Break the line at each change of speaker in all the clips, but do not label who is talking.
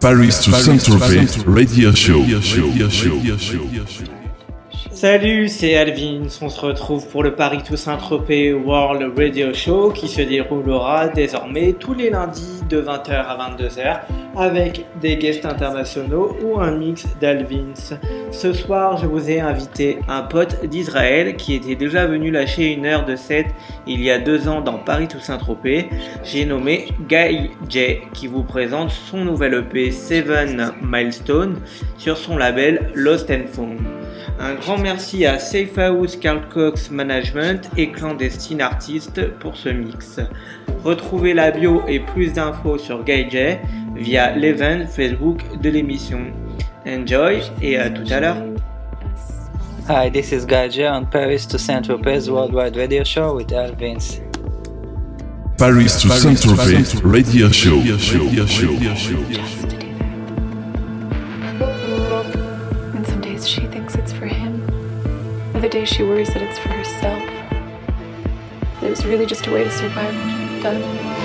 Paris to Saint-Tropez Radio Show.
Salut, c'est Alvin. On se retrouve pour le Paris Toussaint Tropez World Radio Show qui se déroulera désormais tous les lundis de 20h à 22h avec des guests internationaux ou un mix d'Alvins. Ce soir, je vous ai invité un pote d'Israël qui était déjà venu lâcher une heure de set il y a deux ans dans Paris Toussaint Tropez. J'ai nommé Guy J qui vous présente son nouvel EP Seven Milestone sur son label Lost and Found. Un grand merci à Safe House Carl Cox Management et Clandestine Artist pour ce mix. Retrouvez la bio et plus d'infos sur J via l'event Facebook de l'émission. Enjoy et à tout à l'heure.
Hi, this is Gaja on Paris to Saint-Tropez Worldwide Radio Show with Al Vince.
Paris to Saint-Tropez Radio Show.
And some days she thinks it's for him. Other days she worries that it's for herself. It was really just a way to survive what she'd done.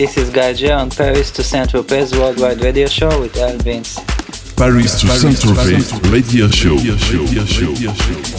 This is Gaja on Paris to Saint Tropez Worldwide Radio Show with Alvins.
Paris to Saint Tropez Radio Show. Radio show. Radio show.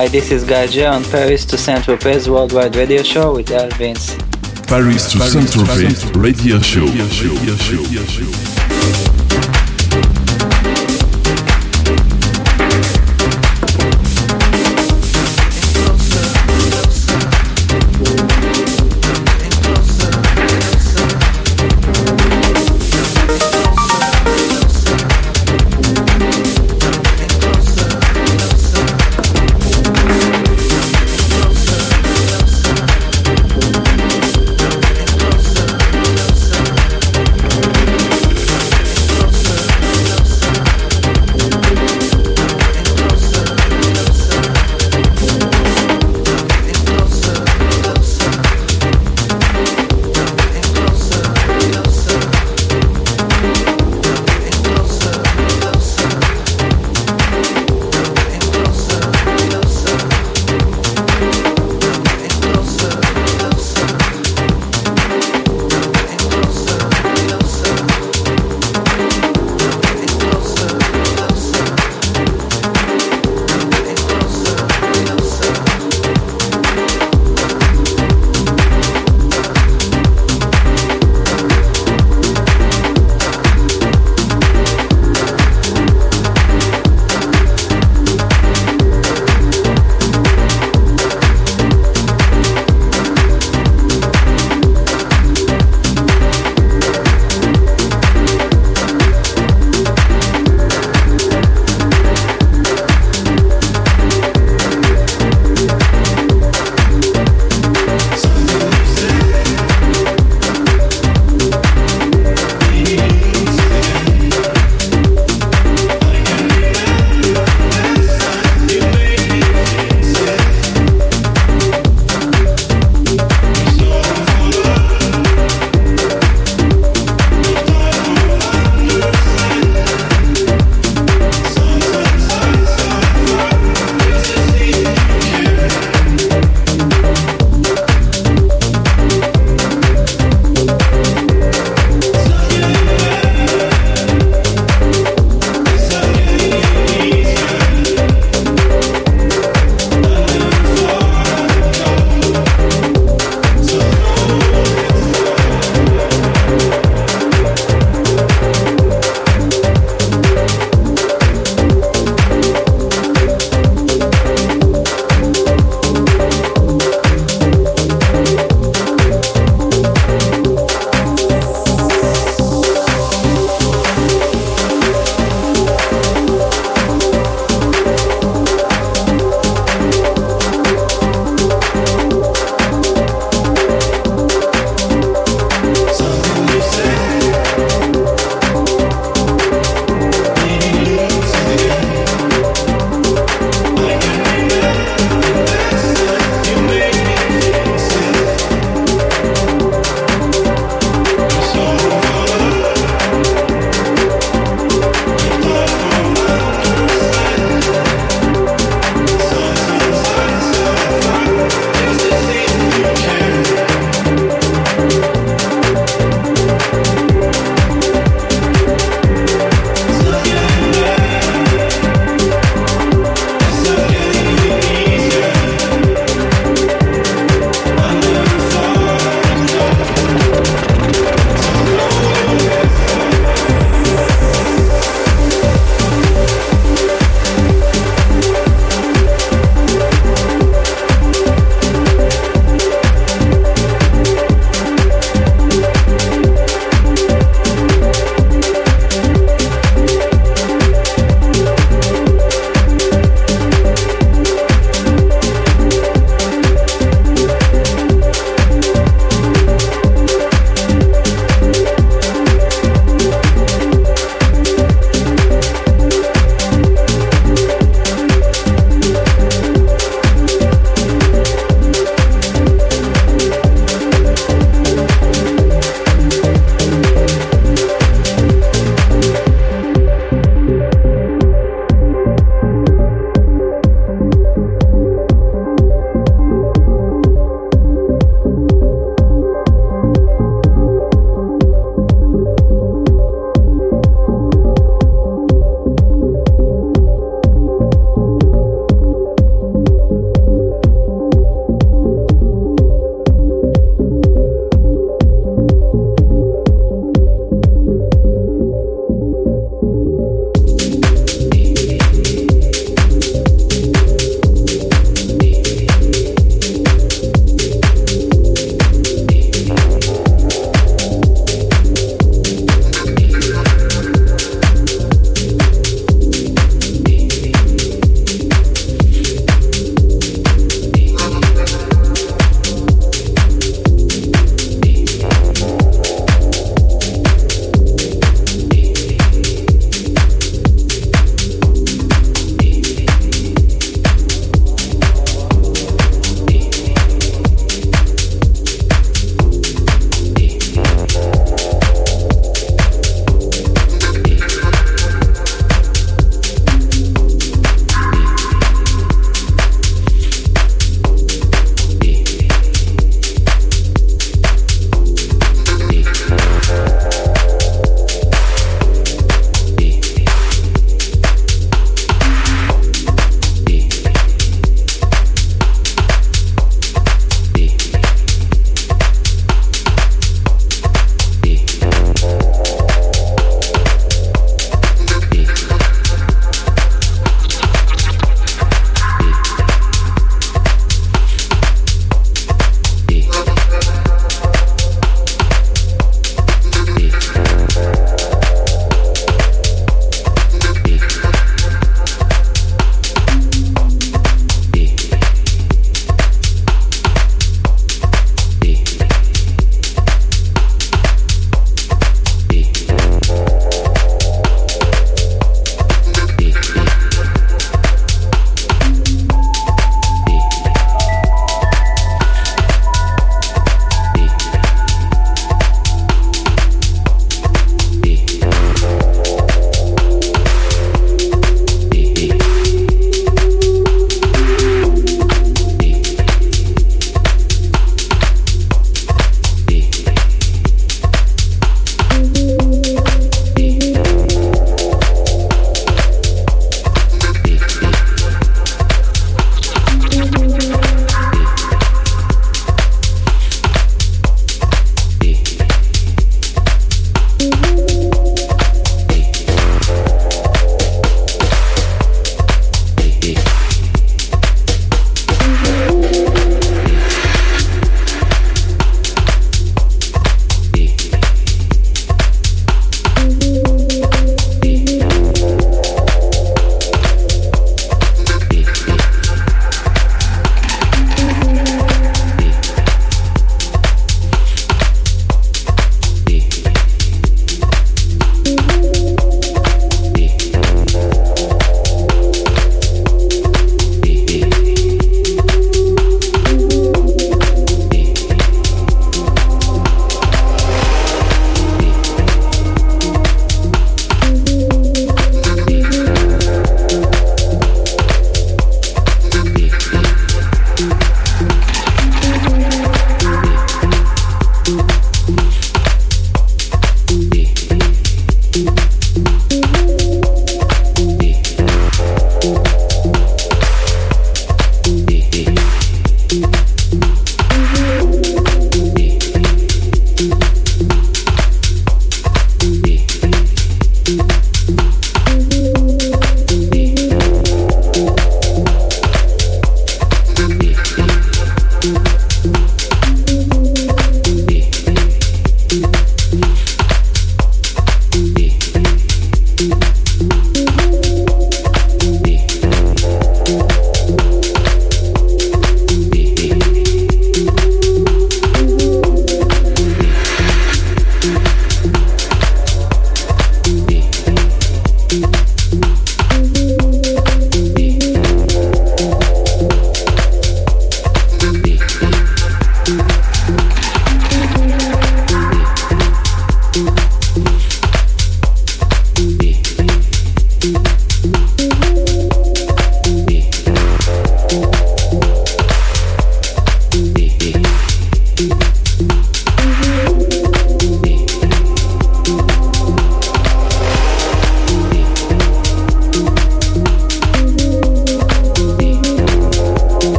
Hi, this is Gaja on Paris to Saint Tropez Worldwide Radio Show with Alvins.
Paris to Saint-Tropez Radio Show. Radio show. Radio show.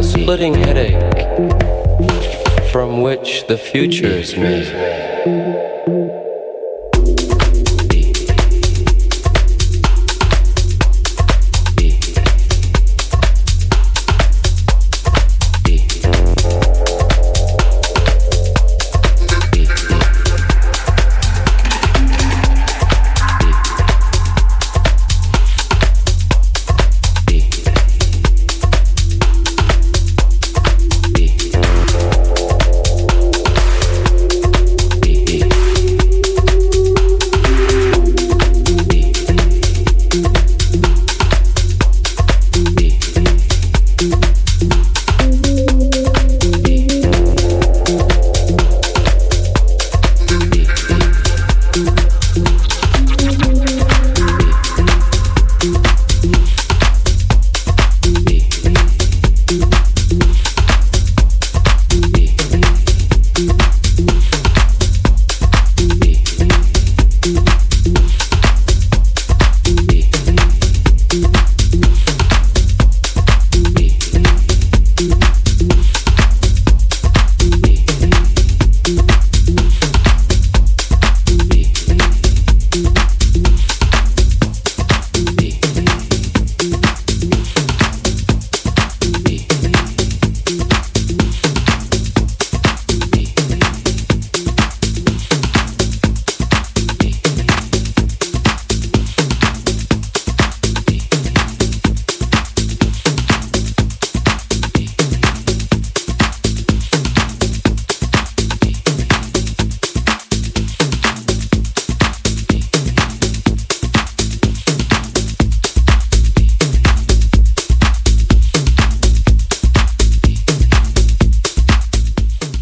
A splitting headache from which the future is made.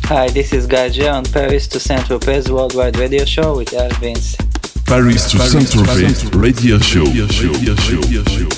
Hi, this is Gaja on Paris to Saint Tropez Worldwide Radio Show with Alvins.
Paris to Saint Tropez Radio Show. Radio show. Radio show.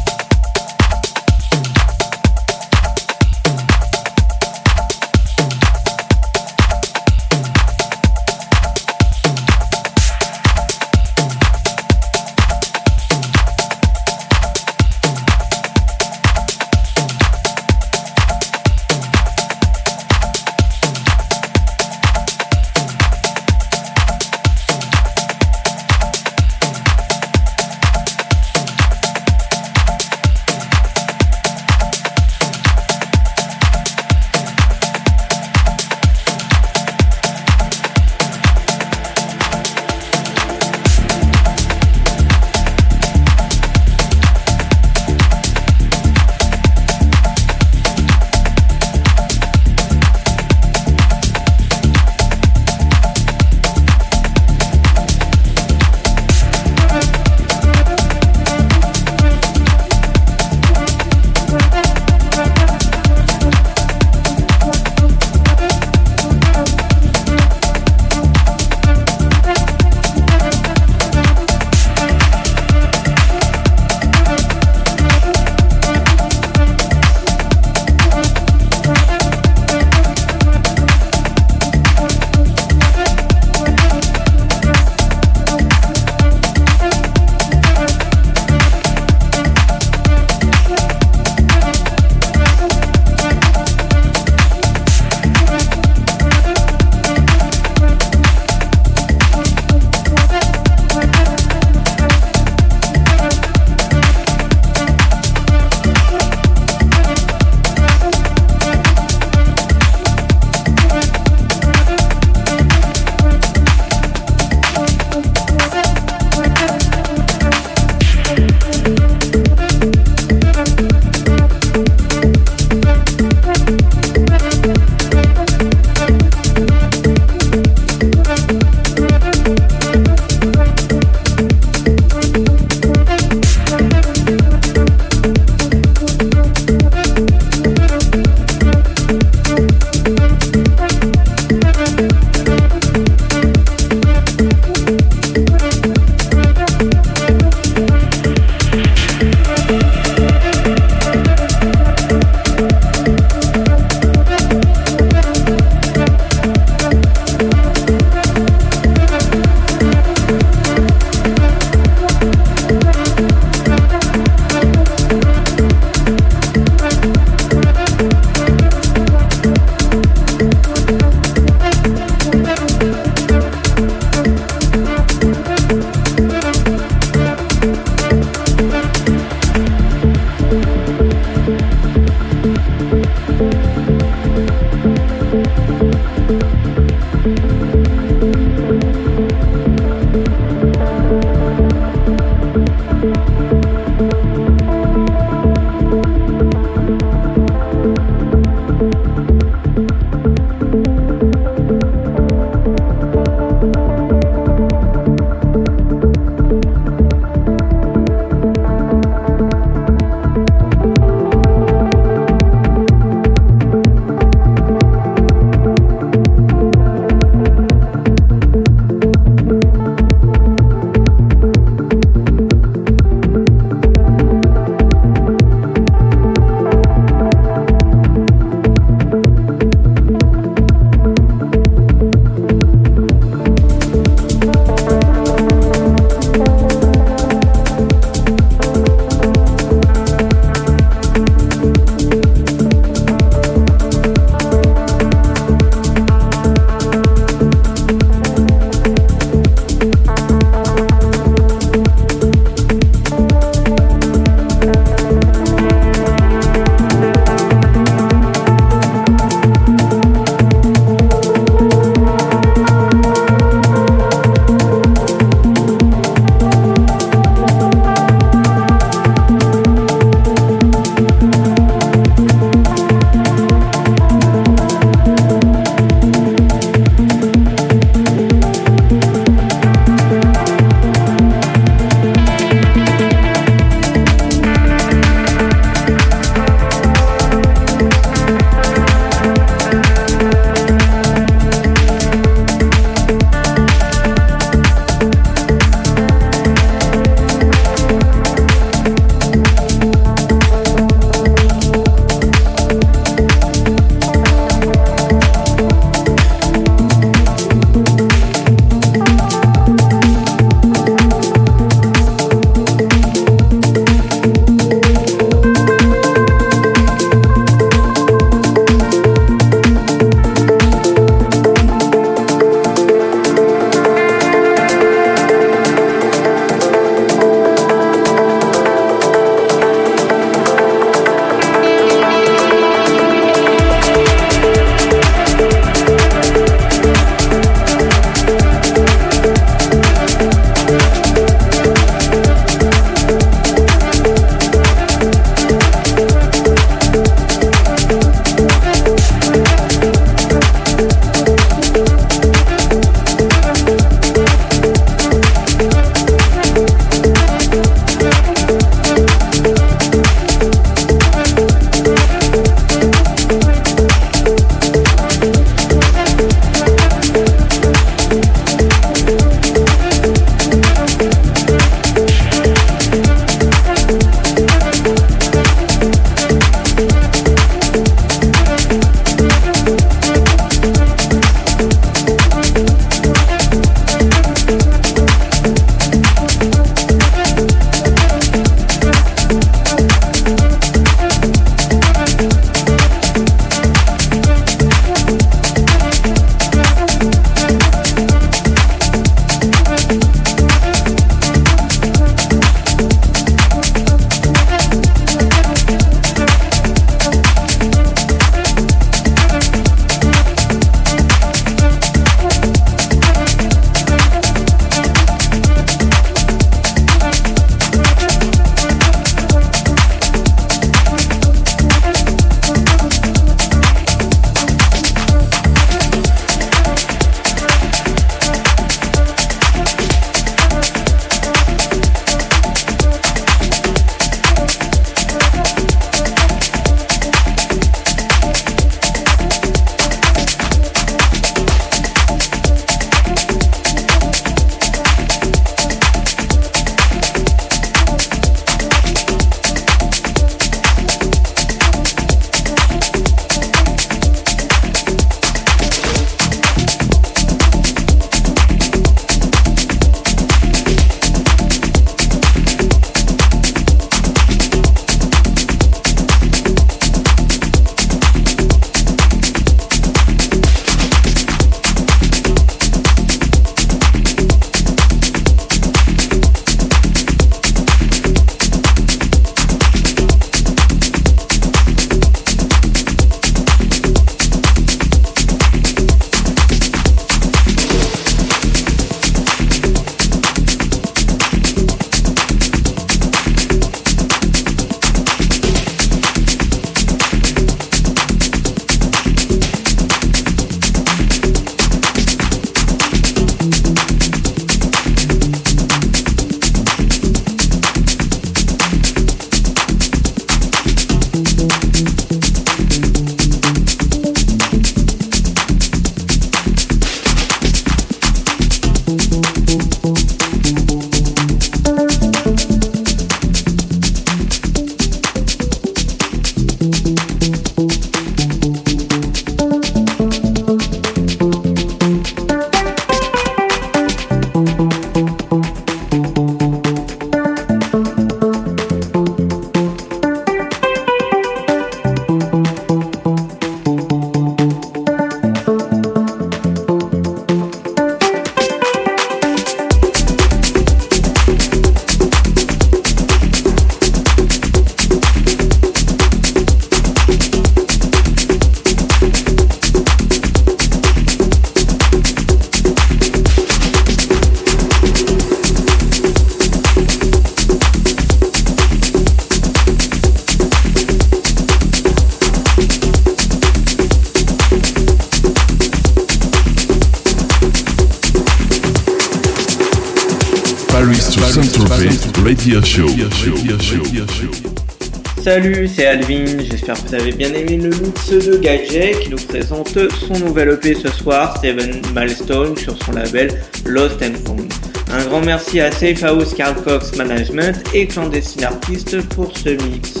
Salut, c'est Alvin, j'espère que vous avez bien aimé le mix de Gadget qui nous présente son nouvel EP ce soir, Seven Milestone, sur son label Lost and Found. Un grand merci à Safe House Carl Cox Management et Clandestine Artist pour ce mix.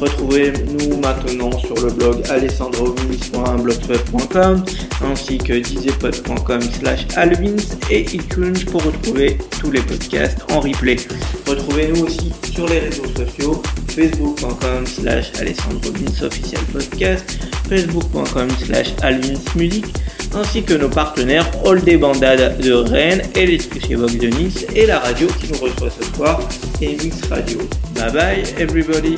Retrouvez-nous maintenant sur le blog alessandrovins.blogspot.com ainsi que djpod.com slash alvins et iTunes pour retrouver tous les podcasts en replay. Retrouvez-nous aussi sur les réseaux sociaux facebook.com slash alessandrovins officiel podcast, facebook.com slash alvinsmusic ainsi que nos partenaires All Day Bandade de Rennes chez Vox de Nice et la radio qui nous reçoit ce soir, Mix Radio. Bye bye everybody!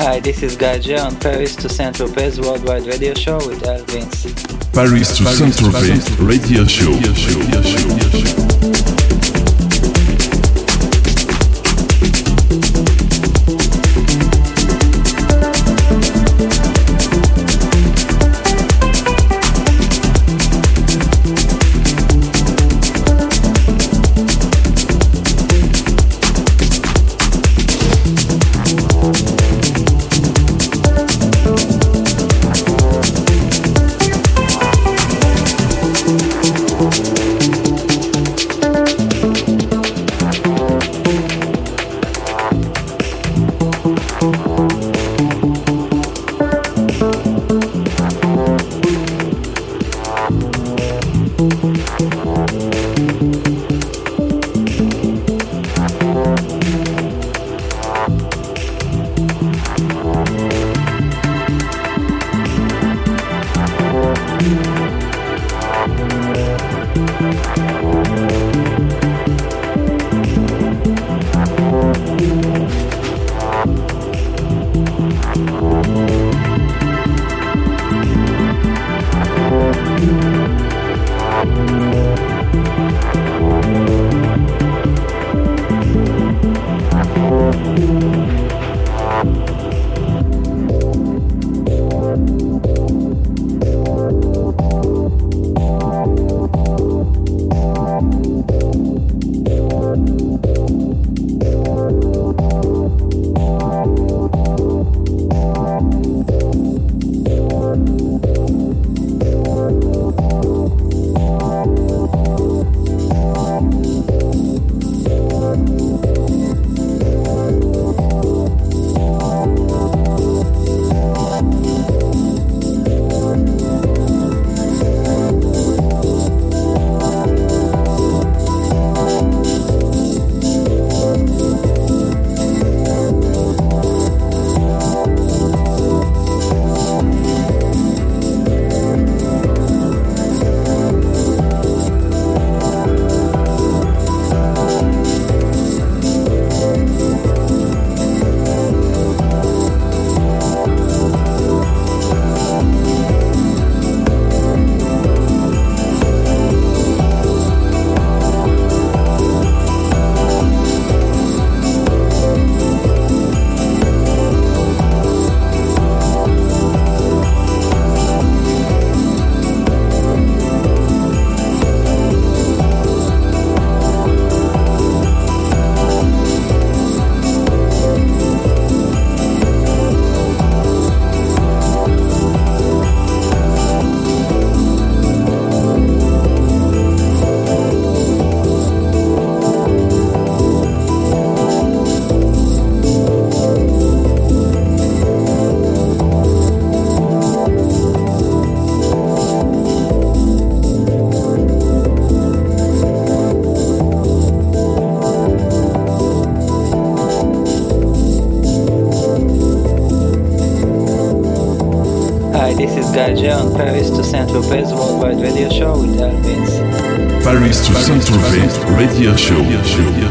Hi, this is Gaja on Paris to Saint Tropez Worldwide Radio Show with Alvins.
Paris to Saint-Tropez Radio Show.
On Paris to Saint-Tropez Worldwide Radio Show with Alvins.
Paris to Saint-Tropez Radio Show.